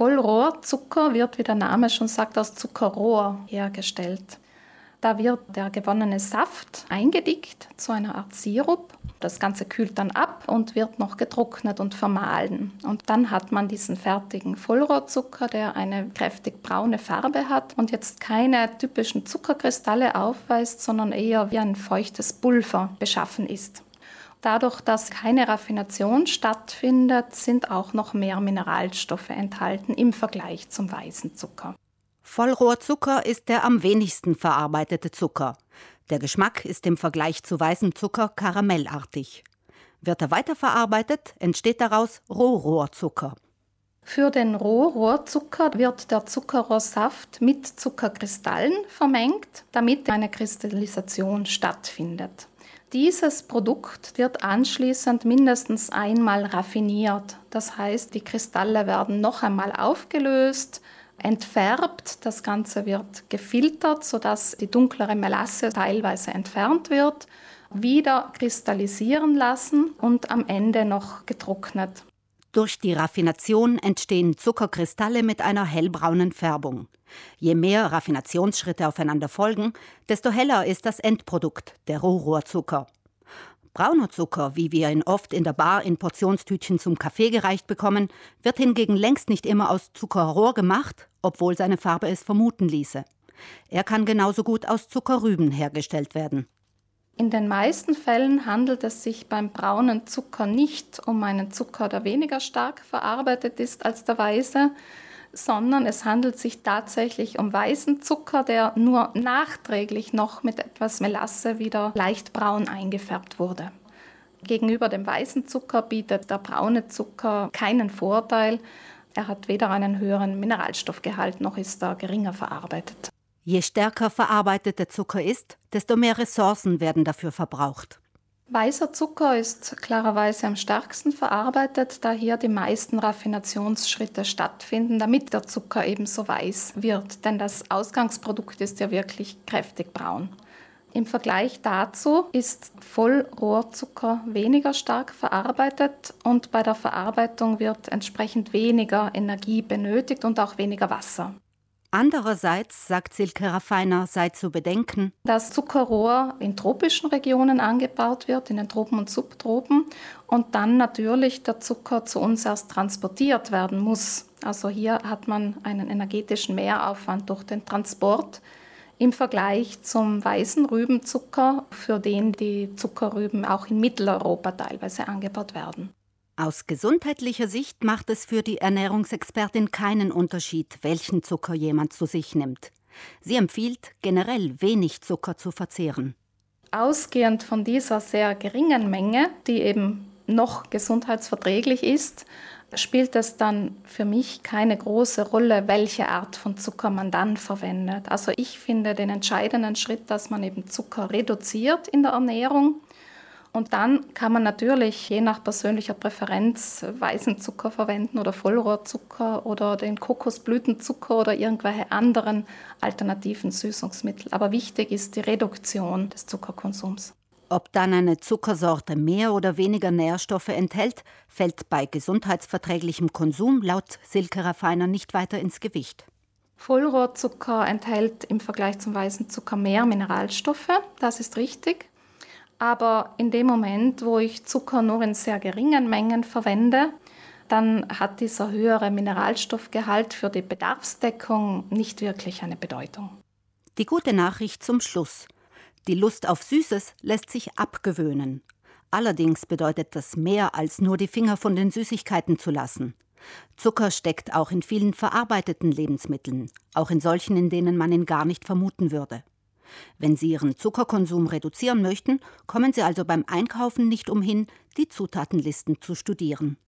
Vollrohrzucker wird, wie der Name schon sagt, aus Zuckerrohr hergestellt. Da wird der gewonnene Saft eingedickt zu einer Art Sirup. Das Ganze kühlt dann ab und wird noch getrocknet und vermahlen. Und dann hat man diesen fertigen Vollrohrzucker, der eine kräftig braune Farbe hat und jetzt keine typischen Zuckerkristalle aufweist, sondern eher wie ein feuchtes Pulver beschaffen ist. Dadurch, dass keine Raffination stattfindet, sind auch noch mehr Mineralstoffe enthalten im Vergleich zum weißen Zucker. Vollrohrzucker ist der am wenigsten verarbeitete Zucker. Der Geschmack ist im Vergleich zu weißem Zucker karamellartig. Wird er weiterverarbeitet, entsteht daraus Rohrohrzucker. Für den Rohrohrzucker wird der Zuckerrohrsaft mit Zuckerkristallen vermengt, damit eine Kristallisation stattfindet. Dieses Produkt wird anschließend mindestens einmal raffiniert. Das heißt, die Kristalle werden noch einmal aufgelöst, entfärbt. Das Ganze wird gefiltert, sodass die dunklere Melasse teilweise entfernt wird, wieder kristallisieren lassen und am Ende noch getrocknet. Durch die Raffination entstehen Zuckerkristalle mit einer hellbraunen Färbung. Je mehr Raffinationsschritte aufeinander folgen, desto heller ist das Endprodukt, der Rohrohrzucker. Brauner Zucker, wie wir ihn oft in der Bar in Portionstütchen zum Kaffee gereicht bekommen, wird hingegen längst nicht immer aus Zuckerrohr gemacht, obwohl seine Farbe es vermuten ließe. Er kann genauso gut aus Zuckerrüben hergestellt werden. In den meisten Fällen handelt es sich beim braunen Zucker nicht um einen Zucker, der weniger stark verarbeitet ist als der weiße, sondern es handelt sich tatsächlich um weißen Zucker, der nur nachträglich noch mit etwas Melasse wieder leicht braun eingefärbt wurde. Gegenüber dem weißen Zucker bietet der braune Zucker keinen Vorteil. Er hat weder einen höheren Mineralstoffgehalt noch ist er geringer verarbeitet. Je stärker verarbeitet der Zucker ist, desto mehr Ressourcen werden dafür verbraucht. Weißer Zucker ist klarerweise am stärksten verarbeitet, da hier die meisten Raffinationsschritte stattfinden, damit der Zucker eben so weiß wird. Denn das Ausgangsprodukt ist ja wirklich kräftig braun. Im Vergleich dazu ist Vollrohrzucker weniger stark verarbeitet und bei der Verarbeitung wird entsprechend weniger Energie benötigt und auch weniger Wasser. Andererseits, sagt Silke Raffiner, sei zu bedenken, dass Zuckerrohr in tropischen Regionen angebaut wird, in den Tropen und Subtropen, und dann natürlich der Zucker zu uns erst transportiert werden muss. Also hier hat man einen energetischen Mehraufwand durch den Transport im Vergleich zum weißen Rübenzucker, für den die Zuckerrüben auch in Mitteleuropa teilweise angebaut werden. Aus gesundheitlicher Sicht macht es für die Ernährungsexpertin keinen Unterschied, welchen Zucker jemand zu sich nimmt. Sie empfiehlt, generell wenig Zucker zu verzehren. Ausgehend von dieser sehr geringen Menge, die eben noch gesundheitsverträglich ist, spielt es dann für mich keine große Rolle, welche Art von Zucker man dann verwendet. Also ich finde den entscheidenden Schritt, dass man eben Zucker reduziert in der Ernährung und dann kann man natürlich je nach persönlicher Präferenz weißen Zucker verwenden oder Vollrohrzucker oder den Kokosblütenzucker oder irgendwelche anderen alternativen Süßungsmittel. Aber wichtig ist die Reduktion des Zuckerkonsums. Ob dann eine Zuckersorte mehr oder weniger Nährstoffe enthält, fällt bei gesundheitsverträglichem Konsum laut Silke Raffiner nicht weiter ins Gewicht. Vollrohrzucker enthält im Vergleich zum weißen Zucker mehr Mineralstoffe, das ist richtig. Aber in dem Moment, wo ich Zucker nur in sehr geringen Mengen verwende, dann hat dieser höhere Mineralstoffgehalt für die Bedarfsdeckung nicht wirklich eine Bedeutung. Die gute Nachricht zum Schluss. Die Lust auf Süßes lässt sich abgewöhnen. Allerdings bedeutet das mehr als nur die Finger von den Süßigkeiten zu lassen. Zucker steckt auch in vielen verarbeiteten Lebensmitteln, auch in solchen, in denen man ihn gar nicht vermuten würde. Wenn Sie Ihren Zuckerkonsum reduzieren möchten, kommen Sie also beim Einkaufen nicht umhin, die Zutatenlisten zu studieren.